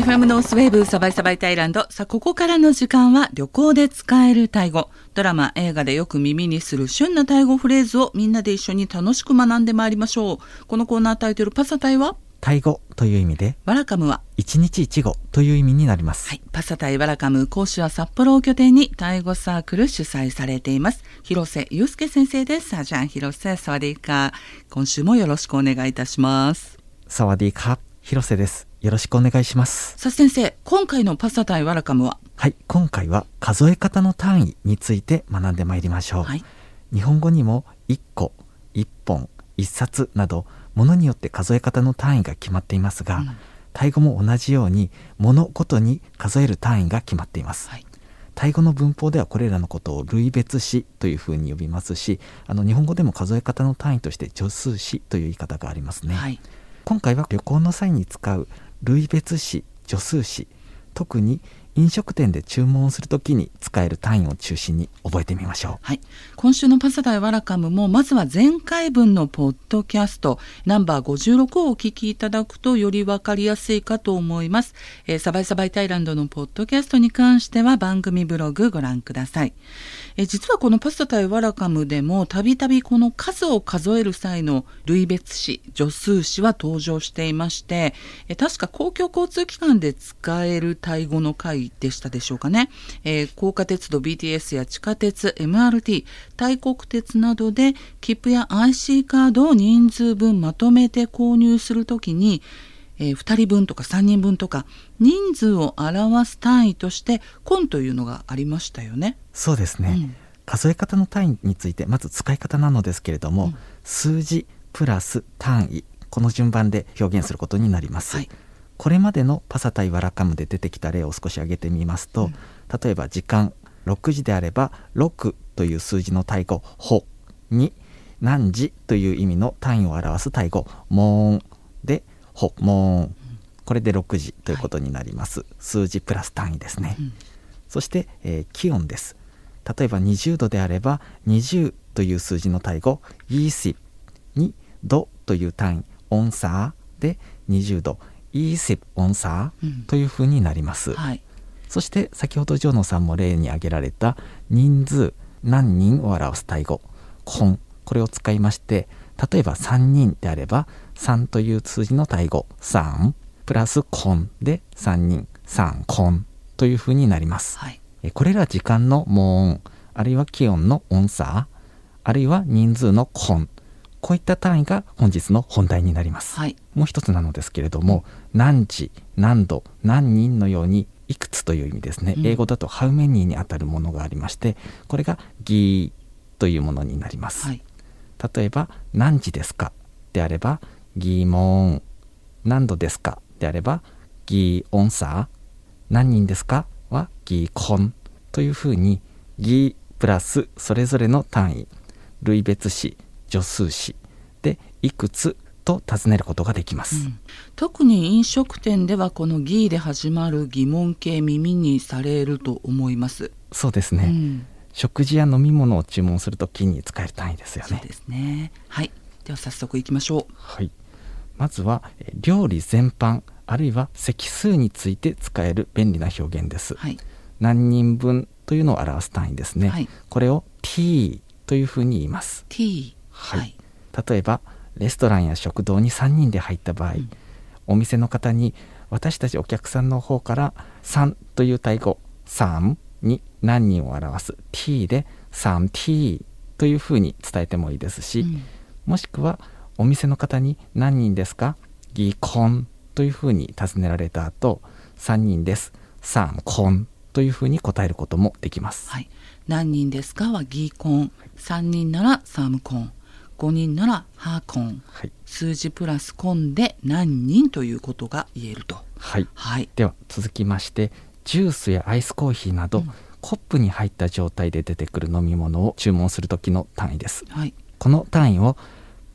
FM ノースウェーブサバイサバイタイランド。さあ、ここからの時間は旅行で使えるタイ語。ドラマ、映画でよく耳にする旬なタイ語フレーズをみんなで一緒に楽しく学んでまいりましょう。このコーナータイトルパサタイは？タイ語という意味で、ワラカムは？一日一語という意味になります。はい。パサタイワラカム講師は札幌を拠点にタイ語サークル主催されています。広瀬祐介先生です。さあ、じゃあ、広瀬、サワディーカー。今週もよろしくお願いいたします。サワディーカー、広瀬です。よろしくお願いします。さあ、先生、今回のパサタイワラカムは？はい、今回は数え方の単位について学んでまいりましょう。はい。日本語にも1個、1本、1冊など、ものによって数え方の単位が決まっていますが、うんタイ語も同じように、ものごとに数える単位が決まっています。はい。タイ語の文法ではこれらのことを類別詞というふうに呼びますしあの日本語でも数え方の単位として助数詞という言い方がありますね、はい。今回は旅行の際に使う類別詞助数詞特に飲食店で注文するときに使える単位を中心に覚えてみましょうはい。今週のパサダイワラカムも、まずは前回分のポッドキャスト、ナンバー56をお聞きいただくとよりわかりやすいかと思います。えーサバイサバイタイランドのポッドキャストに関しては番組ブログご覧ください。えー実はこのパサダイワラカムでも、たびたびこの数を数える際の類別詞、助数詞は登場していまして、えー確か公共交通機関で使えるタイ語の会回でしたでしょうかね。えー高架鉄道 BTS や地下鉄 MRT 大国鉄などで切符や IC カードを人数分まとめて購入するときに、えー2人分とか3人分とか人数を表す単位としてコンというのがありましたよね。そうですね、うん。数え方の単位についてまず使い方なのですけれども、うん。数字プラス単位この順番で表現することになります、はいこれまでのパサタイワラカムで出てきた例を少し挙げてみますと、うん。例えば時間6時であれば6という数字の単語「ほ」に何時という意味の単位を表す単語「もん」で「ほ」「もん」これで6時ということになります、数字プラス単位ですね、うん。そして、えー気温です。例えば20度であれば20という数字の単語「20」に「度」という単位「オンサー」で20度「20オンサうん。ー」というふうになります、はい。そして先ほどジョーノさんも例に挙げられた人数何人を表す単語「コン」これを使いまして例えば3人であれば3という数字の単語「3」プラス「コン」で3人「3コン」というふうになります。はい。えこれら時間のモーンあるいは気温のオンサーあるいは人数のコンこういった単位が本日の本題になります、はい。もう一つなのですけれども何時何度何人のようにいくつという意味ですね、うん。英語だと how many にあたるものがありましてこれがギーというものになります、はい。例えば何時ですか？であれば疑問何度ですか？であれば疑音差何人ですか？は疑根というふうに疑プラスそれぞれの単位。類別詞助数詞。でいくつと尋ねることができます、うん特に飲食店ではこの「ギー」で始まる疑問形耳にされると思います。そうですね、うん食事や飲み物を注文するときに使える単位ですよねそうですね。はい。では早速いきましょう。はい、まずはえー料理全般あるいは席数について使える便利な表現です、はい。何人分というのを表す単位ですね、はいこれを t というふうに言います T。はい例えばレストランや食堂に3人で入った場合、うんお店の方に私たちお客さんの方から3という単語3に何人を表す t で 3t というふうに伝えてもいいですし、うんもしくはお店の方に何人ですかギコンというふうに尋ねられた後3人です3コンというふうに答えることもできます、はい。何人ですかはギーコン。3人ならサムコン。5人ならハーコン。はい、数字プラスコンで何人ということが言えると。はい、はい。では続きましてジュースやアイスコーヒーなど、うん。コップに入った状態で出てくる飲み物を注文する時の単位です。はい。この単位を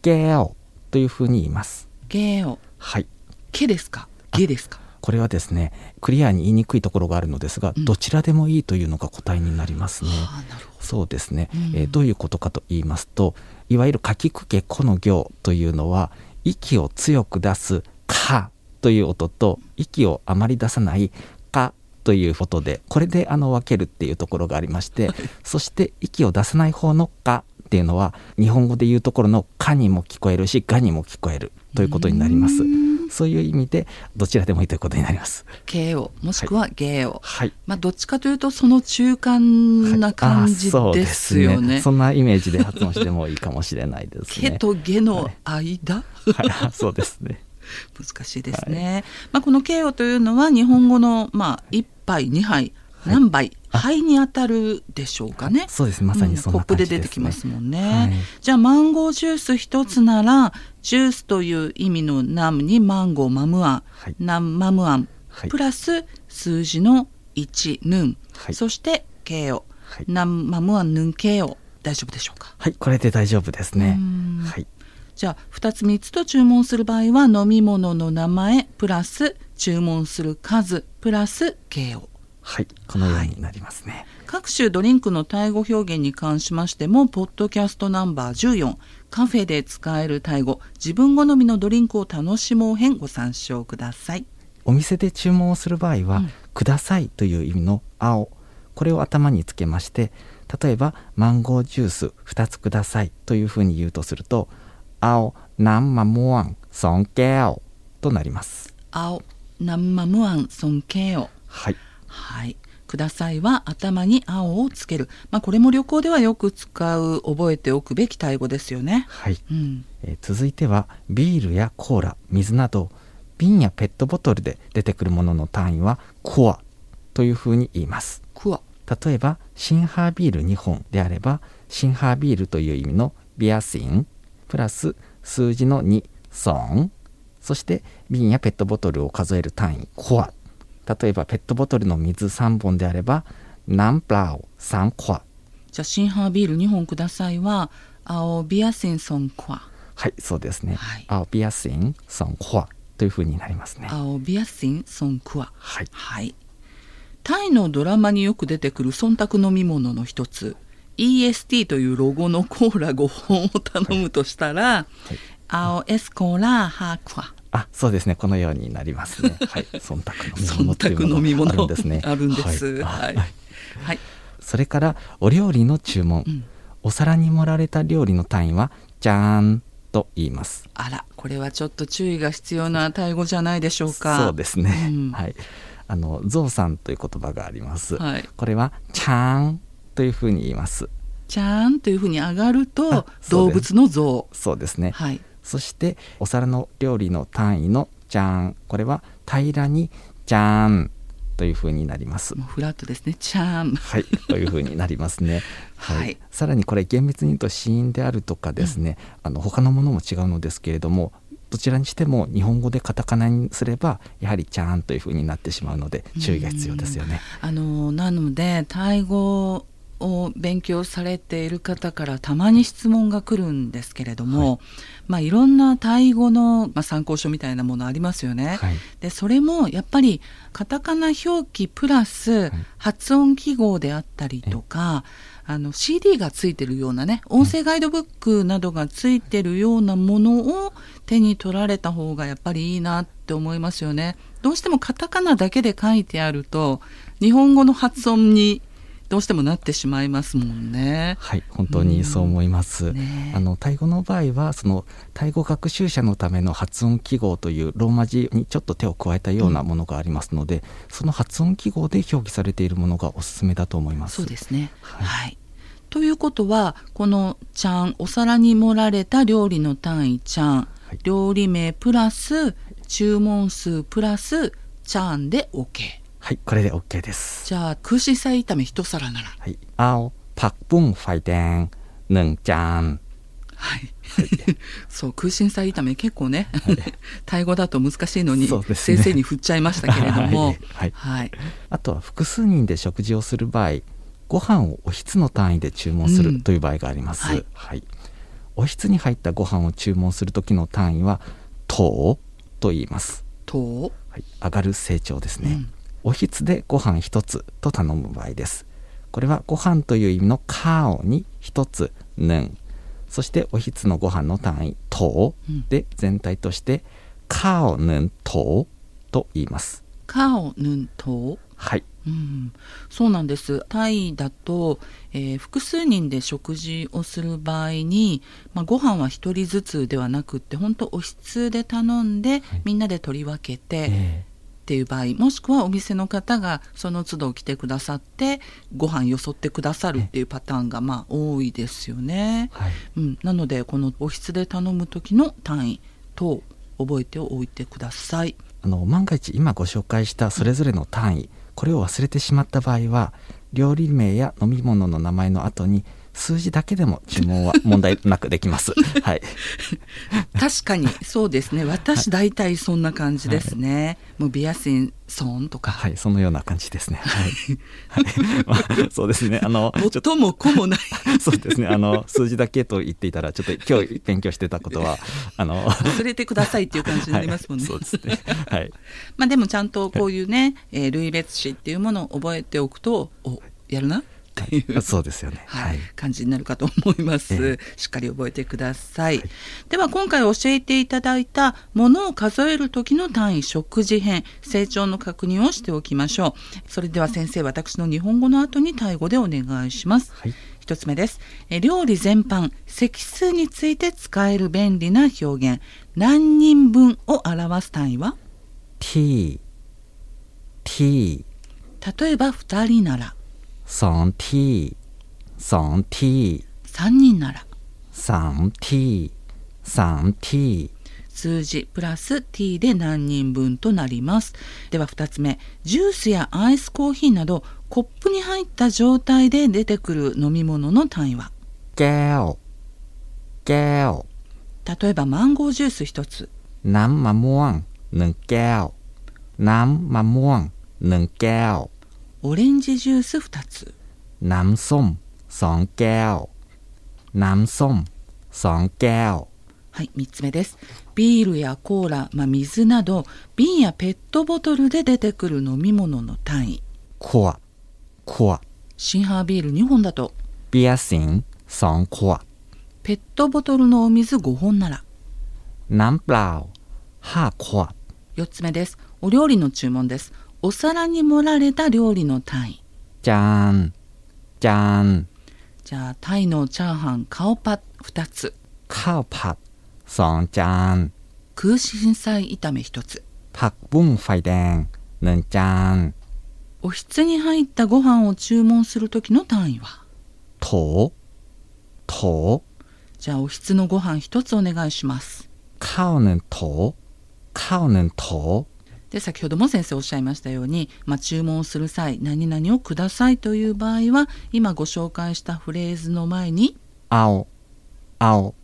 ゲーオというふうに言います。ゲーを。はい。ケですか？ゲですか？これはですねクリアに言いにくいところがあるのですが、うん。どちらでもいいというのが答えになりますね、はあ、なるほそうですね、うん。えーどういうことかと言いますといわゆるかきくけこの行というのは息を強く出す「か」という音と息をあまり出さないかという音でこれであの分けるっていうところがありまして、そして息を出さない方のかっていうのは日本語で言うところのかにも聞こえるしがにも聞こえるということになります。そういう意味でどちらでもいいということになります。形をもしくは芸を、はい。まあどっちかというとその中間な感じはいあそうですよね。そんなイメージで発音してもいいかもしれないですね。毛と下の間、はい、そうですね。難しいですね。まあこの形をというのは日本語のまあ一杯二杯何杯、杯に当たるでしょうかね。そうです。まさにそんなコップ感じです、ね。で出てきますもんね。はい。じゃあマンゴージュース一つならジュースという意味のナムにマンゴーマムアン、はい。ナムマムアン、はい。プラス数字の1ヌン、はい。そしてケオ、はい。ナムマムアンヌンケオ大丈夫でしょうか？はい、これで大丈夫ですね。うん。はい。じゃあ2つ3つと注文する場合は飲み物の名前プラス注文する数プラス形をはい、このようになりますね。各種ドリンクのタイ語表現に関しましてもポッドキャストナンバー14カフェで使えるタイ語自分好みのドリンクを楽しもう編ご参照くださいお店で注文をする場合は、うんくださいという意味の青、これを頭につけまして、例えば、マンゴージュース2つくださいというふうに言うとすると、青、何マモアン、ソンケオとなります。青ナンマムアン尊敬をはい。はい。くださいは頭に青をつける。まあこれも旅行ではよく使う覚えておくべきタイ語ですよね。はい。うん。えー続いてはビールやコーラ水など瓶やペットボトルで出てくるものの単位はコアというふうに言います。クワ例えばシンハービール2本であればシンハービールという意味のビアシンプラス数字の2ソン。そして瓶やペットボトルを数える単位コア例えばペットボトルの水3本であればナンプラオ3コア。じゃあシンハービール2本くださいは青ビアシンソンクワはいそうですね、はい。青ビアシンソンコアというふうになりますね。青ビアシンソンクワはい。はい。タイのドラマによく出てくる忖度飲み物の一つ、EST というロゴのコーラ5本を頼むとしたら、青エスコーラハークワ。あそうですね。このようになりますね。はい。忖度の度飲み物があるんですね。あるんです。ははい。い。はい。それからお料理の注文、ん。お皿に盛られた料理の単位はじゃーんと言います。あら、これはちょっと注意が必要なタイ語じゃないでしょうか。そうですね、うん。はい。あのゾウさんという言葉があります、はい。これはちゃーんというふうに言います。ちゃんというふうに上がると動物の像。そうですね、はい。そしてお皿の料理の単位のじゃーんこれは平らにじゃーんというふうになります。フラットですね。ちゃん。はい、というふうになりますね。はい。さらにこれ厳密に言うと死因であるとかですね、あの他のものも違うのですけれどもどちらにしても日本語でカタカナにすればやはり「ちゃん」というふうになってしまうので注意が必要ですよね。あのなのでタイ語を勉強されている方からたまに質問が来るんですけれども、いまあ、いろんなタイ語の、まあ、参考書みたいなものありますよね。はいでそれもやっぱりカタカナ表記プラス発音記号であったりとか、あの CD がついてるようなね音声ガイドブックなどがついてるようなものを手に取られた方がやっぱりいいなって思いますよね。どうしてもカタカナだけで書いてあると日本語の発音にどうしてもなってしまいますもんね。はい、本当にそう思います。ねあのタイ語の場合はそのタイ語学習者のための発音記号というローマ字にちょっと手を加えたようなものがありますので、その発音記号で表記されているものがおすすめだと思います。そうですね。ははいい。ということはこの「ちゃん」お皿に盛られた料理の単位「ちゃん」はい料理名プラス注文数プラス「ちゃん」で OK。はいこれで OK です。じゃあ空心菜炒め一皿なら。はい青パクポンファイデンヌンジャン。はい、そう空心菜炒め結構ね、はい、タイ語だと難しいのに、ね、先生に振っちゃいましたけれども。はい、はい、あとは複数人で食事をする場合ご飯をおひつの単位で注文するという場合があります、うん、はい、おひつに入ったご飯を注文する時の単位は「とう」と言います「とう」はい、上がる成長ですね、うん、おひつでご飯一つと頼む場合です。これはご飯という意味の「カオ」に一つ「ぬん」そしておひつのご飯の単位「と」で全体として「カオぬんと」と言います。カオヌントはい。うん、そうなんです。タイだと、えー複数人で食事をする場合に、まあ、ご飯は1人ずつではなくって本当お室で頼んで、みんなで取り分けて、えっていう場合もしくはお店の方がその都度来てくださってご飯よそってくださるっていうパターンがまあ多いですよね。ーはい。うん、なのでこのお室で頼む時の単位等覚えておいてください。あの万が一今ご紹介したそれぞれの単位これを忘れてしまった場合は料理名や飲み物の名前の後に数字だけでも注文は問題なくできます。はい。確かにそうですね私大体そんな感じですね、もうビアシンソンとか、はい、そのような感じですね。はい。はい まあ、そうですね。あの、ちょっと最も子もないそうですね。あの、数字だけと言っていたら、ちょっと今日勉強してたことは、あの、忘れてくださいっていう感じになりますもんね、はい、そうですね。はい。まあでもちゃんとこういうね、えー類別詞っていうものを覚えておくとおやるなっていう。そうですよね。ははい。い。感じになるかと思います、えしっかり覚えてください、では今回教えていただいたものを数える時の単位食事編成長の確認をしておきましょう。それでは先生私の日本語の後にタイ語でお願いします、はい。一つ目です。え料理全般席数について使える便利な表現。何人分を表す単位は？T, t, 例えば2人なら 2 t, 2 t, 3人なら3 t, 3 t, 数字プラス t で何人分となりますでは2つ目ジュースやアイスコーヒーなどコップに入った状態で出てくる飲み物の単位は แก้ว แก้ว 例えばマンゴージュース1つ น้ำมะม่วงหนึ่งแก้ว น้ำมะม่วงหนึ่งแก้ว オレンジジュース2つ น้ำส้มสองแก้ว น้ำส้มสองแก้ว はい3つ目ですビールやコーラ、まあ、水など瓶やペットボトルで出てくる飲み物の単位 ขวด ขวด シンハービール2本だと เบียร์สิงห์สองขวด ペットボトルのお水5本なら น้ำเปล่าห้าขวด 4つ目ですお料理の注文です お皿に盛られた料理のタイ。じゃーんじゃーんじゃあタイのチャーハンカオパ2つ。カオパソンジゃーん空心菜炒め1つ。パクブンファイデンヌンちゃーおひつに入ったご飯を注文する時の単位は？と。と。じゃあおひつのご飯1つお願いします。カオヌンと。カオヌンと。で先ほども先生おっしゃいましたように、まあ、注文をする際「何々をください」という場合は今ご紹介したフレーズの前に「青青」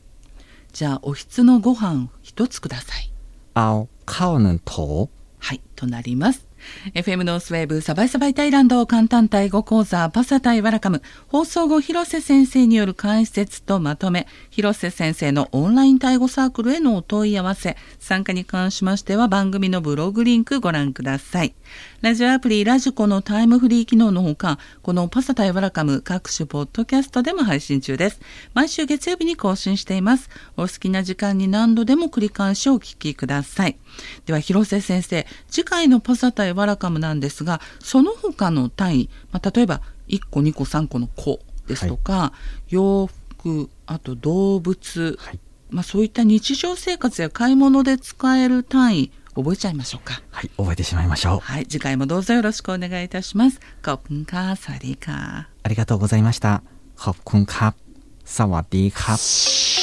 じゃあおひつのご飯一つください。青顔の頭はいとなります。FM ノースウェーブサバイサバイタイランド簡単タイ語講座パサタイワラカム。放送後広瀬先生による解説とまとめ。広瀬先生のオンラインタイ語サークルへのお問い合わせ。参加に関しましては番組のブログリンクご覧ください。ラジオアプリラジコのタイムフリー機能のほかこのパサタイワラカム各種ポッドキャストでも配信中です。毎週月曜日に更新しています。お好きな時間に何度でも繰り返しお聞きください。では広瀬先生次回のパサタイイワラカムなんですがその他の単位、まあ、例えば1個2個3個の子ですとか、はい、洋服あと動物、はい、まあ、そういった日常生活や買い物で使える単位覚えちゃいましょうか。はい覚えてしまいましょう。はい次回もどうぞよろしくお願いいたします。コップンカーサリーカーありがとうございました。コップンカーサワディカー